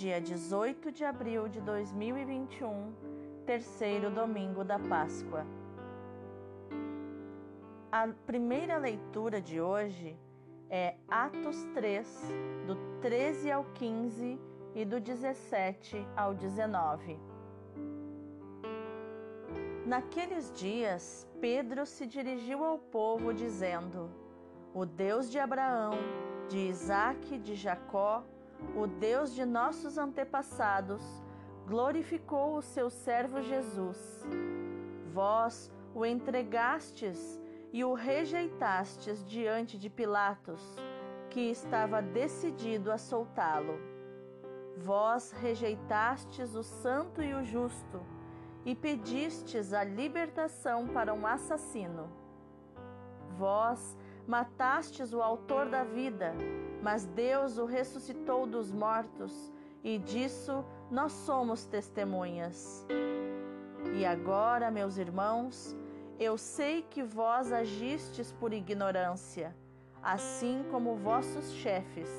dia 18 de abril de 2021, terceiro domingo da Páscoa. A primeira leitura de hoje é Atos 3, do 13 ao 15 e do 17 ao 19. Naqueles dias, Pedro se dirigiu ao povo, dizendo: O Deus de Abraão, de Isaque de Jacó, o Deus de nossos antepassados, glorificou o seu servo Jesus. Vós o entregastes e o rejeitastes diante de Pilatos, que estava decidido a soltá-lo. Vós rejeitastes o santo e o justo e pedistes a libertação para um assassino. Vós matastes o autor da vida, mas Deus o ressuscitou dos mortos, e disso nós somos testemunhas. E agora, meus irmãos, eu sei que vós agistes por ignorância, assim como vossos chefes.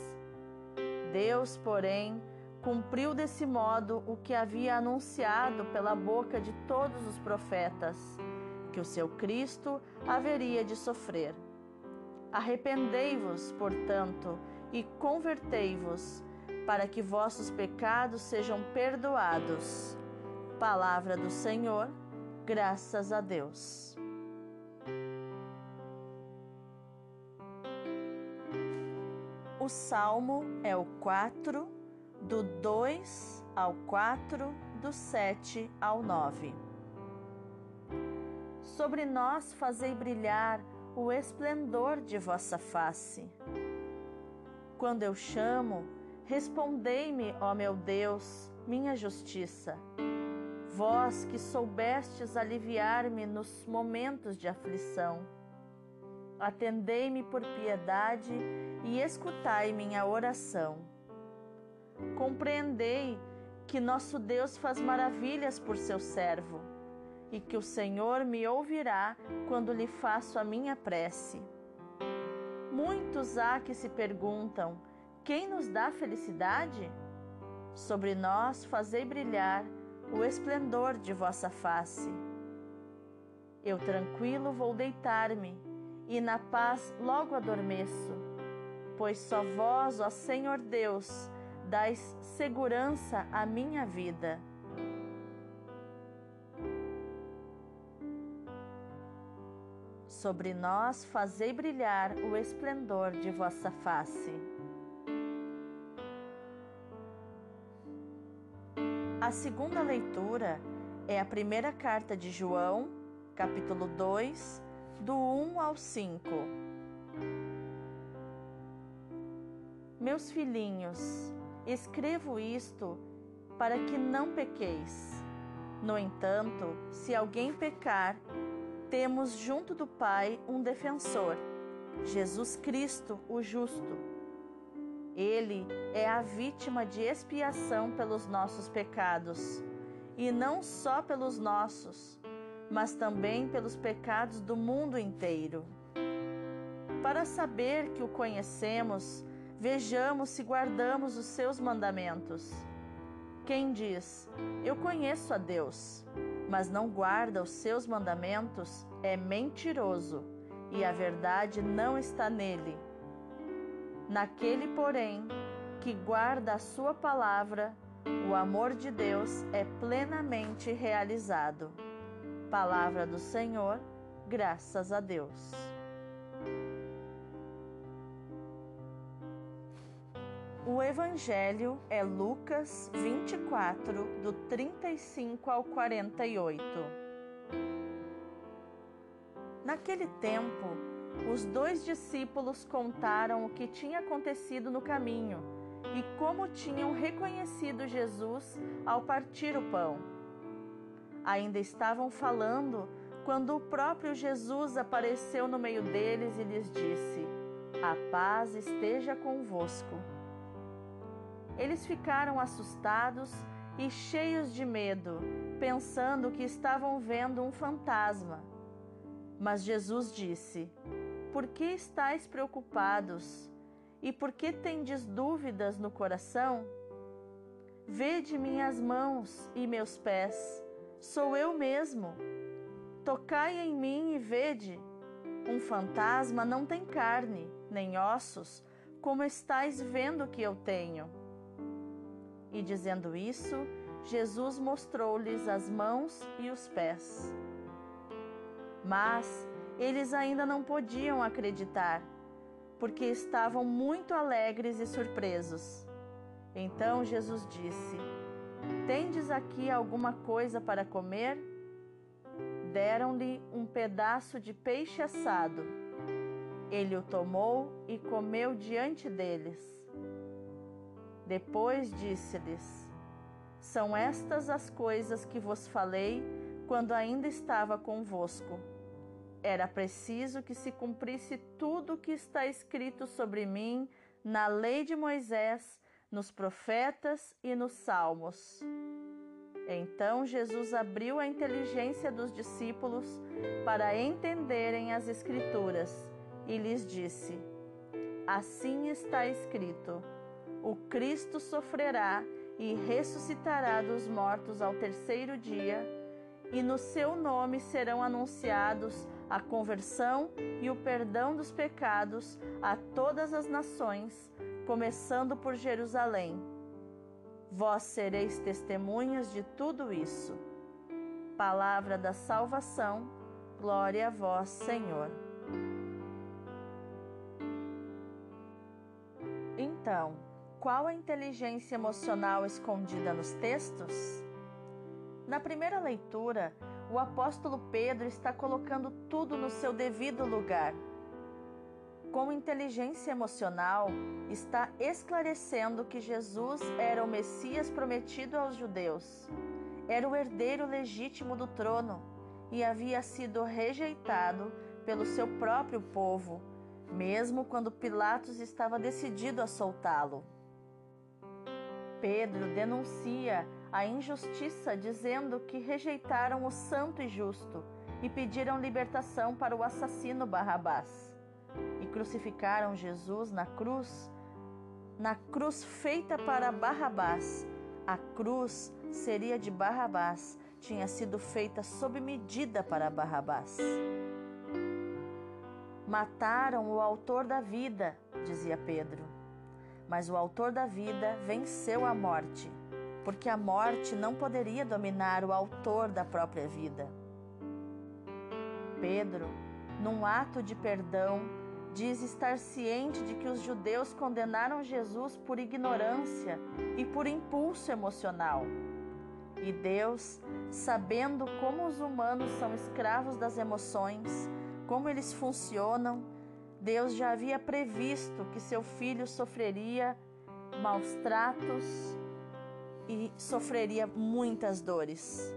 Deus, porém, cumpriu desse modo o que havia anunciado pela boca de todos os profetas, que o seu Cristo haveria de sofrer. Arrependei-vos, portanto, e convertei-vos, para que vossos pecados sejam perdoados. Palavra do Senhor, graças a Deus. O salmo é o 4, do 2 ao 4, do 7 ao 9. Sobre nós fazei brilhar o esplendor de vossa face. Quando eu chamo, respondei-me, ó meu Deus, minha justiça. Vós que soubestes aliviar-me nos momentos de aflição. Atendei-me por piedade e escutai minha oração. Compreendei que nosso Deus faz maravilhas por seu servo e que o Senhor me ouvirá quando lhe faço a minha prece. Muitos há que se perguntam: quem nos dá felicidade? Sobre nós fazei brilhar o esplendor de vossa face. Eu tranquilo vou deitar-me e na paz logo adormeço, pois só vós, ó Senhor Deus, dais segurança à minha vida. Sobre nós fazei brilhar o esplendor de vossa face. A segunda leitura é a primeira carta de João, capítulo 2, do 1 ao 5. Meus filhinhos, escrevo isto para que não pequeis. No entanto, se alguém pecar, temos junto do Pai um defensor, Jesus Cristo, o justo. Ele é a vítima de expiação pelos nossos pecados, e não só pelos nossos, mas também pelos pecados do mundo inteiro. Para saber que o conhecemos, vejamos se guardamos os seus mandamentos. Quem diz, Eu conheço a Deus, mas não guarda os seus mandamentos, é mentiroso e a verdade não está nele. Naquele, porém, que guarda a sua palavra, o amor de Deus é plenamente realizado. Palavra do Senhor, graças a Deus. O Evangelho é Lucas 24, do 35 ao 48. Naquele tempo, os dois discípulos contaram o que tinha acontecido no caminho e como tinham reconhecido Jesus ao partir o pão. Ainda estavam falando quando o próprio Jesus apareceu no meio deles e lhes disse: A paz esteja convosco. Eles ficaram assustados e cheios de medo, pensando que estavam vendo um fantasma. Mas Jesus disse: Por que estáis preocupados? E por que tendes dúvidas no coração? Vede minhas mãos e meus pés, sou eu mesmo. Tocai em mim e vede. Um fantasma não tem carne, nem ossos, como estáis vendo que eu tenho. E dizendo isso, Jesus mostrou-lhes as mãos e os pés. Mas eles ainda não podiam acreditar, porque estavam muito alegres e surpresos. Então Jesus disse: Tendes aqui alguma coisa para comer? Deram-lhe um pedaço de peixe assado. Ele o tomou e comeu diante deles. Depois disse-lhes: São estas as coisas que vos falei quando ainda estava convosco. Era preciso que se cumprisse tudo o que está escrito sobre mim na lei de Moisés, nos profetas e nos salmos. Então Jesus abriu a inteligência dos discípulos para entenderem as Escrituras e lhes disse: Assim está escrito: o Cristo sofrerá e ressuscitará dos mortos ao terceiro dia, e no seu nome serão anunciados a conversão e o perdão dos pecados a todas as nações, começando por Jerusalém. Vós sereis testemunhas de tudo isso. Palavra da salvação, glória a vós, Senhor. Então, qual a inteligência emocional escondida nos textos? Na primeira leitura, o apóstolo Pedro está colocando tudo no seu devido lugar. Com inteligência emocional, está esclarecendo que Jesus era o Messias prometido aos judeus, era o herdeiro legítimo do trono e havia sido rejeitado pelo seu próprio povo, mesmo quando Pilatos estava decidido a soltá-lo. Pedro denuncia a injustiça, dizendo que rejeitaram o santo e justo e pediram libertação para o assassino Barrabás. E crucificaram Jesus na cruz, na cruz feita para Barrabás. A cruz seria de Barrabás, tinha sido feita sob medida para Barrabás. Mataram o autor da vida, dizia Pedro. Mas o autor da vida venceu a morte, porque a morte não poderia dominar o autor da própria vida. Pedro, num ato de perdão, diz estar ciente de que os judeus condenaram Jesus por ignorância e por impulso emocional. E Deus, sabendo como os humanos são escravos das emoções, como eles funcionam, Deus já havia previsto que seu filho sofreria maus tratos e sofreria muitas dores.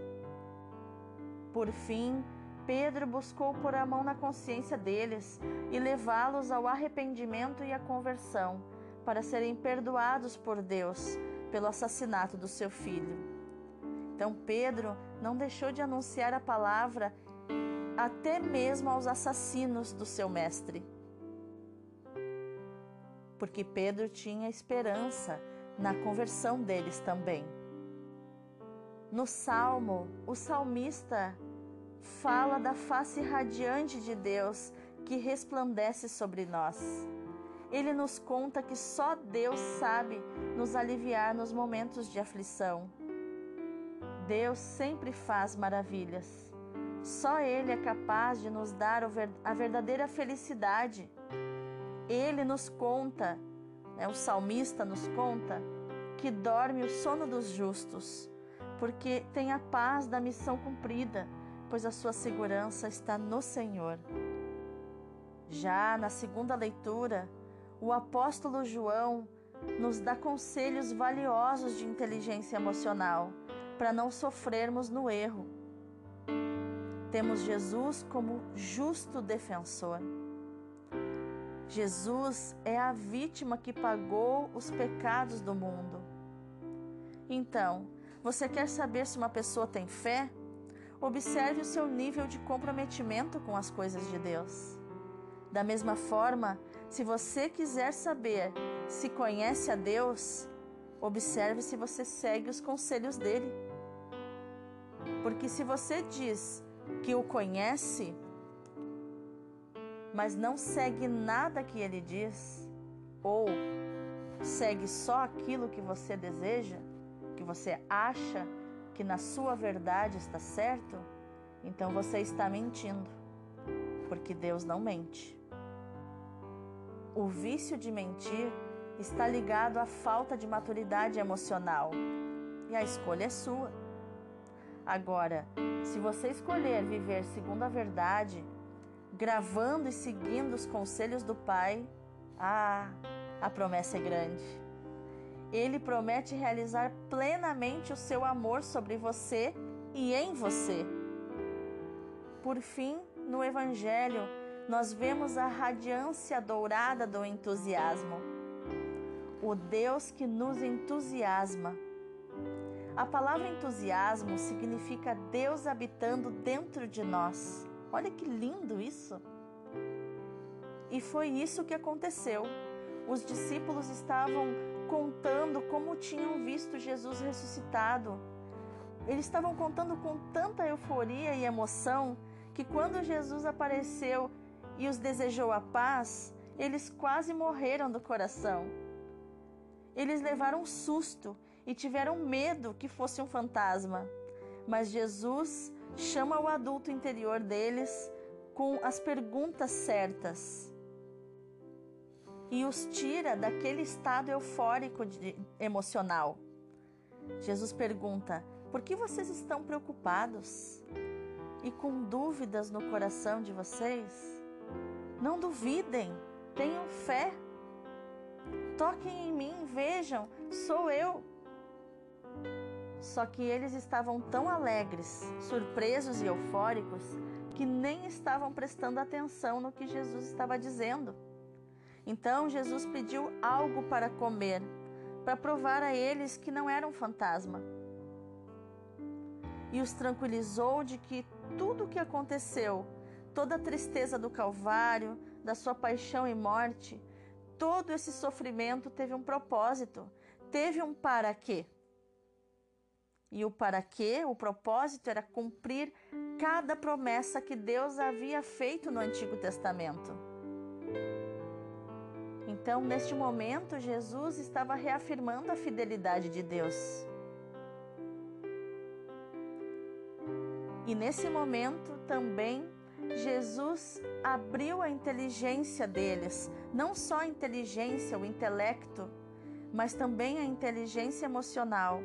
Por fim, Pedro buscou pôr a mão na consciência deles e levá-los ao arrependimento e à conversão, para serem perdoados por Deus pelo assassinato do seu filho. Então Pedro não deixou de anunciar a palavra até mesmo aos assassinos do seu mestre porque Pedro tinha esperança na conversão deles também. No salmo, o salmista fala da face radiante de Deus que resplandece sobre nós. Ele nos conta que só Deus sabe nos aliviar nos momentos de aflição. Deus sempre faz maravilhas. Só Ele é capaz de nos dar a verdadeira felicidade ele nos conta, né, o salmista nos conta, que dorme o sono dos justos, porque tem a paz da missão cumprida, pois a sua segurança está no Senhor. Já na segunda leitura, o apóstolo João nos dá conselhos valiosos de inteligência emocional para não sofrermos no erro. temos Jesus como justo defensor. Jesus é a vítima que pagou os pecados do mundo. Então, você quer saber se uma pessoa tem fé? Observe o seu nível de comprometimento com as coisas de Deus. Da mesma forma, se você quiser saber se conhece a Deus, observe se você segue os conselhos dele. Porque se você diz que o conhece, mas não segue nada que ele diz, ou segue só aquilo que você deseja, que você acha que na sua verdade está certo, então você está mentindo, porque Deus não mente. O vício de mentir está ligado à falta de maturidade emocional e a escolha é sua. Agora, se você escolher viver segundo a verdade, gravando e seguindo os conselhos do Pai, ah, a promessa é grande. Ele promete realizar plenamente o seu amor sobre você e em você. Por fim, no Evangelho, nós vemos a radiância dourada do entusiasmo. O Deus que nos entusiasma. A palavra entusiasmo significa Deus habitando dentro de nós. Olha que lindo isso! E foi isso que aconteceu. Os discípulos estavam contando como tinham visto Jesus ressuscitado. Eles estavam contando com tanta euforia e emoção que quando Jesus apareceu e os desejou a paz, eles quase morreram do coração. Eles levaram um susto e tiveram medo que fosse um fantasma. Mas Jesus chama o adulto interior deles com as perguntas certas e os tira daquele estado eufórico de, emocional. Jesus pergunta: por que vocês estão preocupados e com dúvidas no coração de vocês? Não duvidem, tenham fé. Toquem em mim, vejam, sou eu. Só que eles estavam tão alegres, surpresos e eufóricos que nem estavam prestando atenção no que Jesus estava dizendo. Então Jesus pediu algo para comer, para provar a eles que não era um fantasma. E os tranquilizou de que tudo o que aconteceu, toda a tristeza do Calvário, da sua paixão e morte, todo esse sofrimento teve um propósito, teve um para quê. E o para quê, o propósito era cumprir cada promessa que Deus havia feito no Antigo Testamento. Então, neste momento, Jesus estava reafirmando a fidelidade de Deus. E nesse momento também Jesus abriu a inteligência deles, não só a inteligência, o intelecto, mas também a inteligência emocional,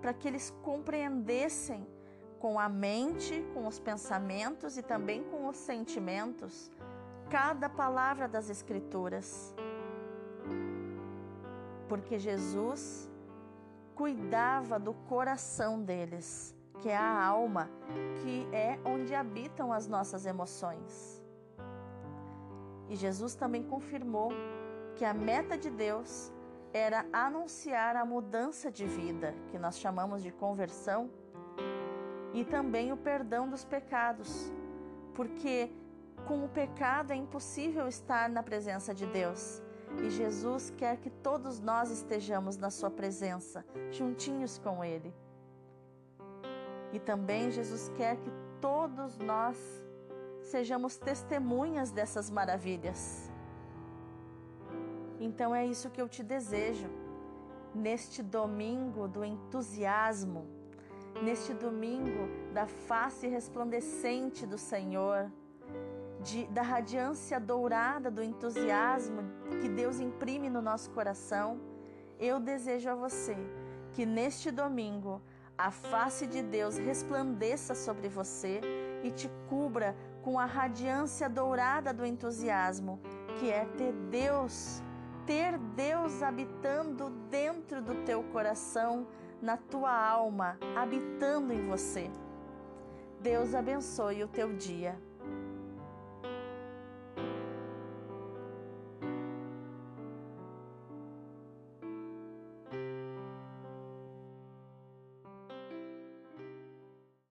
para que eles compreendessem com a mente, com os pensamentos e também com os sentimentos cada palavra das Escrituras porque Jesus cuidava do coração deles, que é a alma, que é onde habitam as nossas emoções. E Jesus também confirmou que a meta de Deus era anunciar a mudança de vida, que nós chamamos de conversão, e também o perdão dos pecados, porque com o pecado é impossível estar na presença de Deus. E Jesus quer que todos nós estejamos na Sua presença, juntinhos com Ele. E também Jesus quer que todos nós sejamos testemunhas dessas maravilhas. Então é isso que eu te desejo. Neste domingo do entusiasmo, neste domingo da face resplandecente do Senhor de, da radiância dourada do entusiasmo que Deus imprime no nosso coração, eu desejo a você que neste domingo a face de Deus resplandeça sobre você e te cubra com a radiância dourada do entusiasmo, que é ter Deus, ter Deus habitando dentro do teu coração, na tua alma, habitando em você Deus abençoe o teu dia.